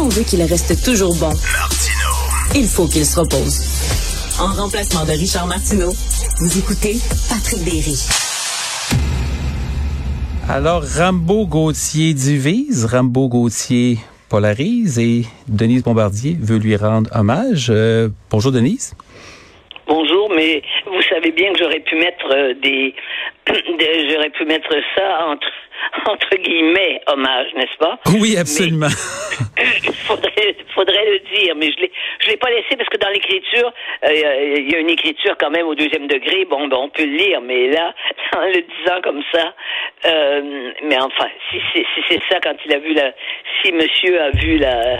on veut qu'il reste toujours bon, il faut qu'il se repose. En remplacement de Richard Martineau, vous écoutez Patrick Berry. Alors, Rambo Gauthier divise, Rambo Gauthier polarise et Denise Bombardier veut lui rendre hommage. Euh, bonjour Denise. Bonjour, mais vous savez bien que j'aurais pu mettre euh, des, j'aurais pu mettre ça entre entre guillemets hommage, n'est-ce pas? Oui, absolument. Il faudrait, faudrait le dire, mais je l'ai, je l'ai pas laissé parce que dans l'écriture, euh, il y a une écriture quand même au deuxième degré. Bon, ben, on peut le lire, mais là, en le disant comme ça, euh, mais enfin, si c'est, si c'est ça quand il a vu la, si Monsieur a vu la,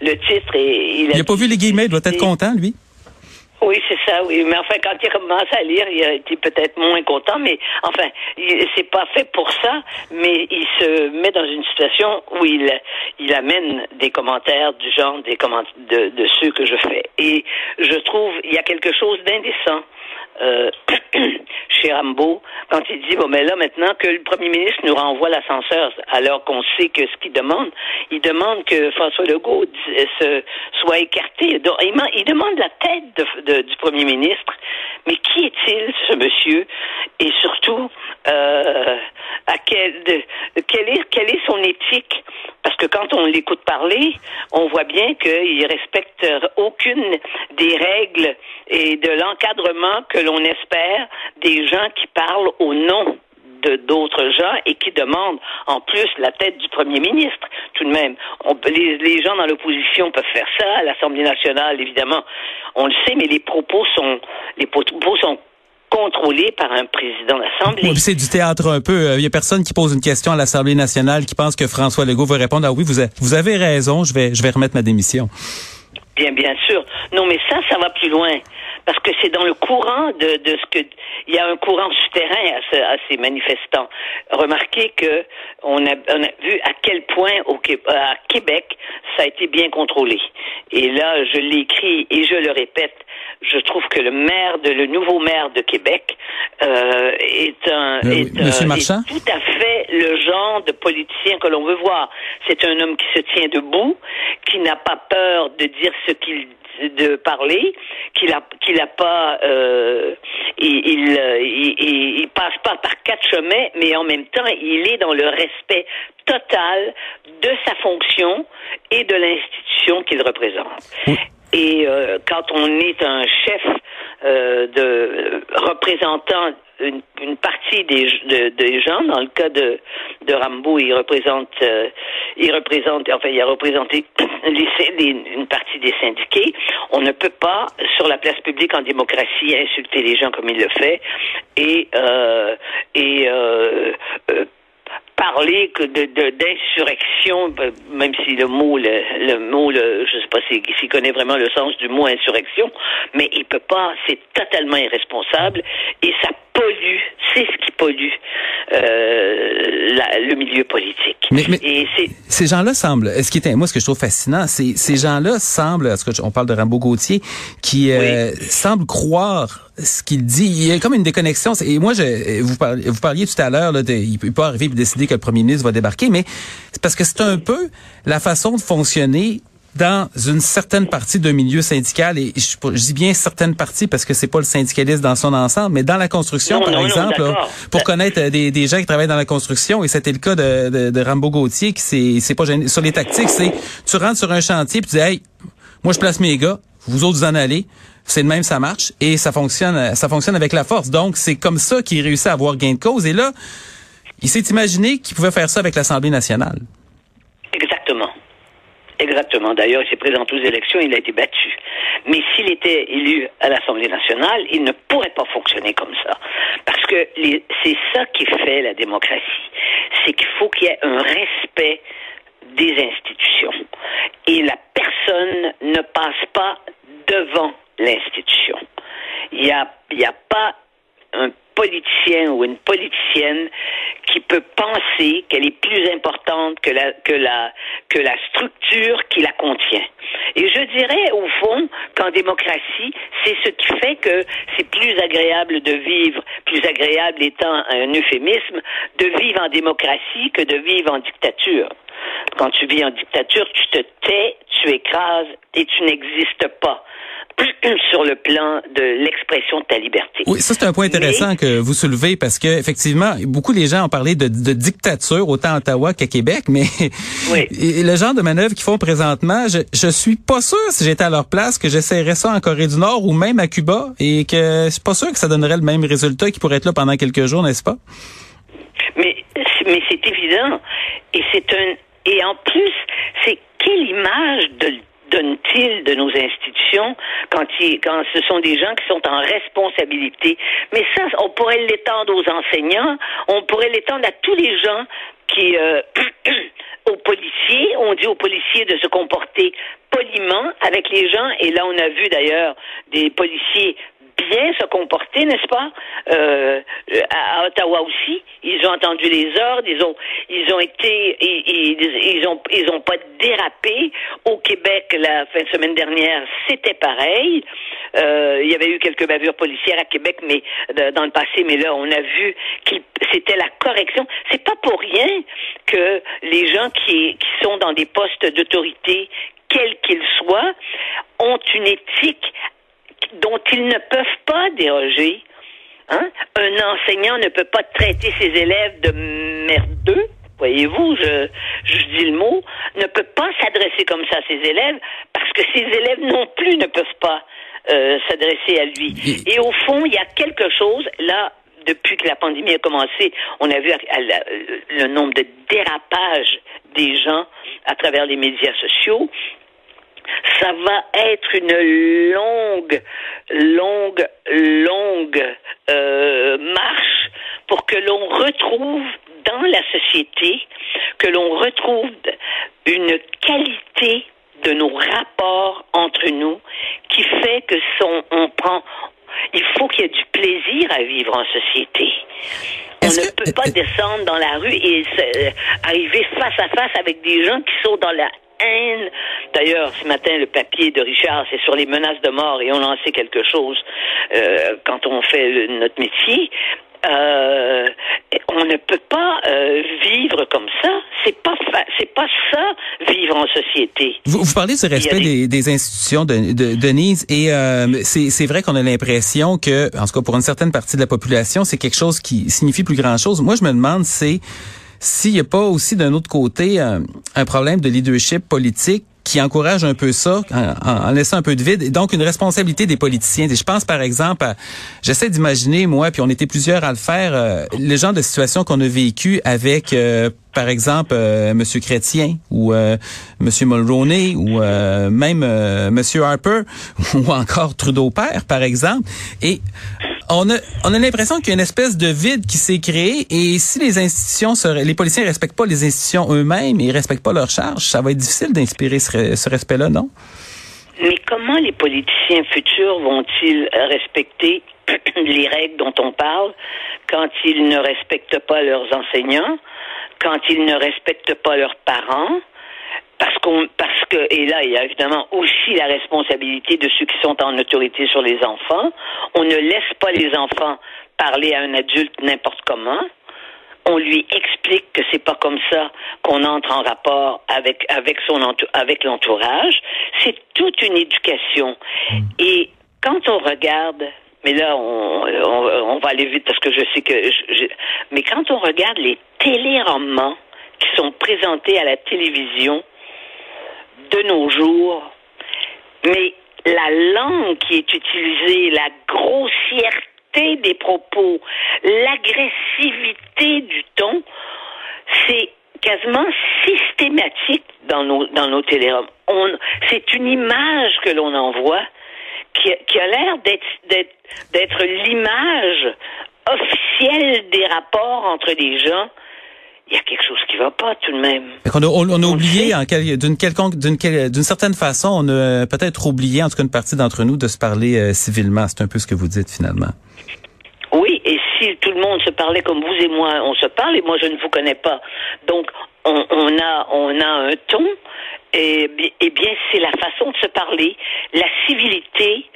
le titre et il a, il a pas vu les guillemets, il doit être content, lui. Oui, c'est ça, oui. Mais enfin, quand il commence à lire, il été peut-être moins content, mais enfin, c'est pas fait pour ça, mais il se met dans une situation où il, il amène des commentaires du genre des commentaires de, de ceux que je fais. Et je trouve, il y a quelque chose d'indécent euh, chez Rambo quand il dit bon mais là maintenant que le premier ministre nous renvoie l'ascenseur alors qu'on sait que ce qu'il demande il demande que François Legault se, soit écarté. Il, demande la tête du premier ministre mais qui est-il ce monsieur? Et surtout euh, à quel de, quelle est quelle est son éthique? Parce que quand on l'écoute parler on voit bien qu'il respecte aucune des règles et de l'encadrement que l'on espère des gens qui parlent au nom de d'autres gens et qui demandent en plus la tête du premier ministre. Tout de même, on, les, les gens dans l'opposition peuvent faire ça. À l'Assemblée nationale, évidemment, on le sait, mais les propos sont les propos sont contrôlés par un président d'Assemblée. c'est du théâtre un peu. Il y a personne qui pose une question à l'Assemblée nationale qui pense que François Legault va répondre ah oui vous avez, vous avez raison, je vais je vais remettre ma démission. Bien bien sûr. Non mais ça ça va plus loin parce que c'est dans le courant de, de, ce que il y a un courant souterrain à, ce, à ces manifestants. Remarquez que on a, on a vu à quel point au, à Québec ça a été bien contrôlé. Et là, je l'écris et je le répète, je trouve que le maire de le nouveau maire de Québec euh, est un euh, est, Marchand? tout à fait le genre de politicien que l'on veut voir. C'est un homme qui se tient debout, qui n'a pas peur de dire ce qu'il de parler, qu'il a qu'il a pas euh, il, il, il, passe pas par quatre chemins, mais en même temps il est dans le respect total de sa fonction et de l'institution qu'il représente. Et euh, quand on est un chef euh, de représentant une, une partie des, des gens. Dans le cas de, de Rambo, il représente, euh, il représente, enfin, il a représenté une partie des syndiqués. On ne peut pas, sur la place publique en démocratie, insulter les gens comme il le fait et euh, et euh, euh parler que de d'insurrection, ben, même si le mot, le, le mot, le, je sais pas s'il connaît vraiment le sens du mot insurrection, mais il peut pas, c'est totalement irresponsable et ça pollue, c'est ce qui pollue euh, la, le milieu politique. Mais, et ces gens-là semblent, ce qui est, moi, ce que je trouve fascinant, c'est ces gens-là semblent, ce que on parle de Rambo Gauthier, qui euh, semblent croire ce qu'il dit. Il y a comme une déconnexion. Et moi, je, vous, parliez, vous parliez tout à l'heure, il peut pas arriver et décider que le premier ministre va débarquer, mais c'est parce que c'est un peu la façon de fonctionner dans une certaine partie d'un milieu syndical, et je, dis bien certaines parties parce que c'est pas le syndicalisme dans son ensemble, mais dans la construction, par exemple, pour connaître euh, des, des, gens qui travaillent dans la construction, et c'était le cas de, de, de Rambo Gauthier, qui c'est, pas sur les tactiques, c'est tu rentres sur un chantier puis tu dis hey, moi je place mes gars, vous autres vous en allez. C'est le même, ça marche et ça fonctionne, ça fonctionne avec la force. Donc c'est comme ça qu'il réussit à avoir gain de cause. Et là, il s'est imaginé qu'il pouvait faire ça avec l'Assemblée nationale. Exactement. D'ailleurs, il s'est présenté aux élections, il a été battu. Mais s'il était élu à l'Assemblée nationale, il ne pourrait pas fonctionner comme ça. Parce que c'est ça qui fait la démocratie. C'est qu'il faut qu'il y ait un respect des institutions. Et la personne ne passe pas devant l'institution. Il n'y a, il a pas un politicien ou une politicienne qui peut penser qu'elle est plus importante que la que la que la structure qui la contient. Et je dirais, au fond, qu'en démocratie, c'est ce qui fait que c'est plus agréable de vivre, plus agréable étant un euphémisme, de vivre en démocratie que de vivre en dictature. Quand tu vis en dictature, tu te tais, tu écrases et tu n'existes pas sur le plan de l'expression de ta liberté. Oui, ça c'est un point intéressant que vous soulevez parce que effectivement, beaucoup les gens ont parlé de, dictature autant à Ottawa qu'à Québec, mais le genre de manœuvre qu'ils font présentement, je, je suis pas sûr si j'étais à leur place que j'essaierais ça en Corée du Nord ou même à Cuba et que je suis pas sûr que ça donnerait le même résultat qui pourrait être là pendant quelques jours, n'est-ce pas? Mais mais c'est évident et c'est un et en plus, c'est quelle image de de nos institutions quand, il, quand ce sont des gens qui sont en responsabilité? Mais ça, on pourrait l'étendre aux enseignants, on pourrait l'étendre à tous les gens qui, euh, aux policiers, on dit aux policiers de se comporter poliment avec les gens, et là on a vu d'ailleurs des policiers bien se comporter, n'est-ce pas? Euh, à, Ottawa aussi, ils ont entendu les ordres, ils ont, ils ont été, ils, ont, ils ont pas dérapé. Au Québec, la fin de semaine dernière, c'était pareil. Euh, il y avait eu quelques bavures policières à Québec, mais dans le passé, mais là, on a vu que c'était la correction. C'est pas pour rien que les gens qui, qui sont dans des postes d'autorité, quels qu'ils soient, ont une éthique dont ils ne peuvent pas déroger. Hein? Un enseignant ne peut pas traiter ses élèves de merdeux, voyez-vous, je, je dis le mot, ne peut pas s'adresser comme ça à ses élèves parce que ses élèves non plus ne peuvent pas euh, s'adresser à lui. Et au fond, il y a quelque chose, là, depuis que la pandémie a commencé, on a vu le nombre de dérapages des gens à travers les médias sociaux ça va être une longue, longue, longue euh, marche pour que l'on retrouve dans la société, que l'on retrouve une qualité de nos rapports entre nous qui fait que son, on prend, il faut qu'il y ait du plaisir à vivre en société. On ne peut pas descendre dans la rue et arriver face à face avec des gens qui sont dans la haine. D'ailleurs, ce matin, le papier de Richard, c'est sur les menaces de mort et on en sait quelque chose euh, quand on fait notre métier. Euh, on ne peut pas euh, vivre comme ça. C'est pas c'est pas ça vivre en société. Vous, vous parlez du respect des, des, institutions de, de Denise et euh, c'est vrai qu'on a l'impression que, en tout cas pour une certaine partie de la population, c'est quelque chose qui signifie plus grand chose. Moi, je me demande c'est s'il n'y a pas aussi d'un autre côté un, un problème de leadership politique qui encourage un peu ça, en, laissant un peu de vide, donc une responsabilité des politiciens. Et je pense par exemple, j'essaie d'imaginer moi, puis on était plusieurs à le faire, euh, les genres de situations qu'on a vécues avec euh, par exemple euh, Monsieur Chrétien ou euh, Monsieur Mulroney ou même Monsieur Harper ou encore Trudeau père par exemple. Et on a, on a l'impression qu'il y a une espèce de vide qui s'est créé et si les institutions, les policiers ne respectent pas les institutions eux-mêmes ne respectent pas leurs charges, ça va être difficile d'inspirer ce, respect-là, non? Mais comment les politiciens futurs vont-ils respecter les règles dont on parle quand ils ne respectent pas leurs enseignants, quand ils ne respectent pas leurs parents, parce qu'on parce que et là il y a évidemment aussi la responsabilité de ceux qui sont en autorité sur les enfants. On ne laisse pas les enfants parler à un adulte n'importe comment. On lui explique que c'est pas comme ça qu'on entre en rapport avec avec son avec l'entourage. C'est toute une éducation. Mm. Et quand on regarde mais là, on, on, va aller vite parce que je sais que. mais quand on regarde les téléromans qui sont présentés à la télévision, de nos jours, mais la langue qui est utilisée, la grossièreté des propos, l'agressivité du ton, c'est quasiment systématique dans nos dans nos c'est une image que l'on envoie qui, qui a l'air d'être l'image officielle des rapports entre les gens il y a quelque chose qui va pas tout de même. On a, on, a oublié d'une quelconque d'une certaine façon, on a peut-être oublié en tout cas une partie d'entre nous de se parler euh, civilement. C'est un peu ce que vous dites finalement. Oui, et si tout le monde se parlait comme vous et moi, on se parle et moi je ne vous connais pas. Donc on, a, on a un ton, et, bien, c'est la façon de se parler, la civilité.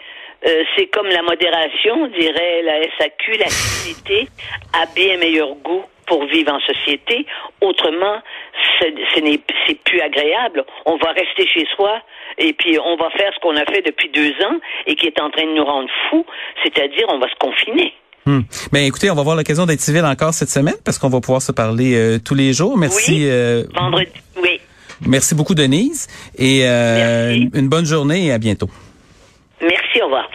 Euh, c'est comme la modération, dirait la SAQ, la civilité a bien meilleur goût pour vivre en société. Autrement, ce n'est c'est plus agréable. On va rester chez soi et puis on va faire ce qu'on a fait depuis deux ans et qui est en train de nous rendre fous, c'est-à-dire on va se confiner. Hmm. ben, écoutez, on va avoir l'occasion d'être civil encore cette semaine parce qu'on va pouvoir se parler euh, tous les jours. Merci. Oui, euh, vendredi, oui. Merci beaucoup, Denise. Et euh, une bonne journée et à bientôt. Merci, au revoir.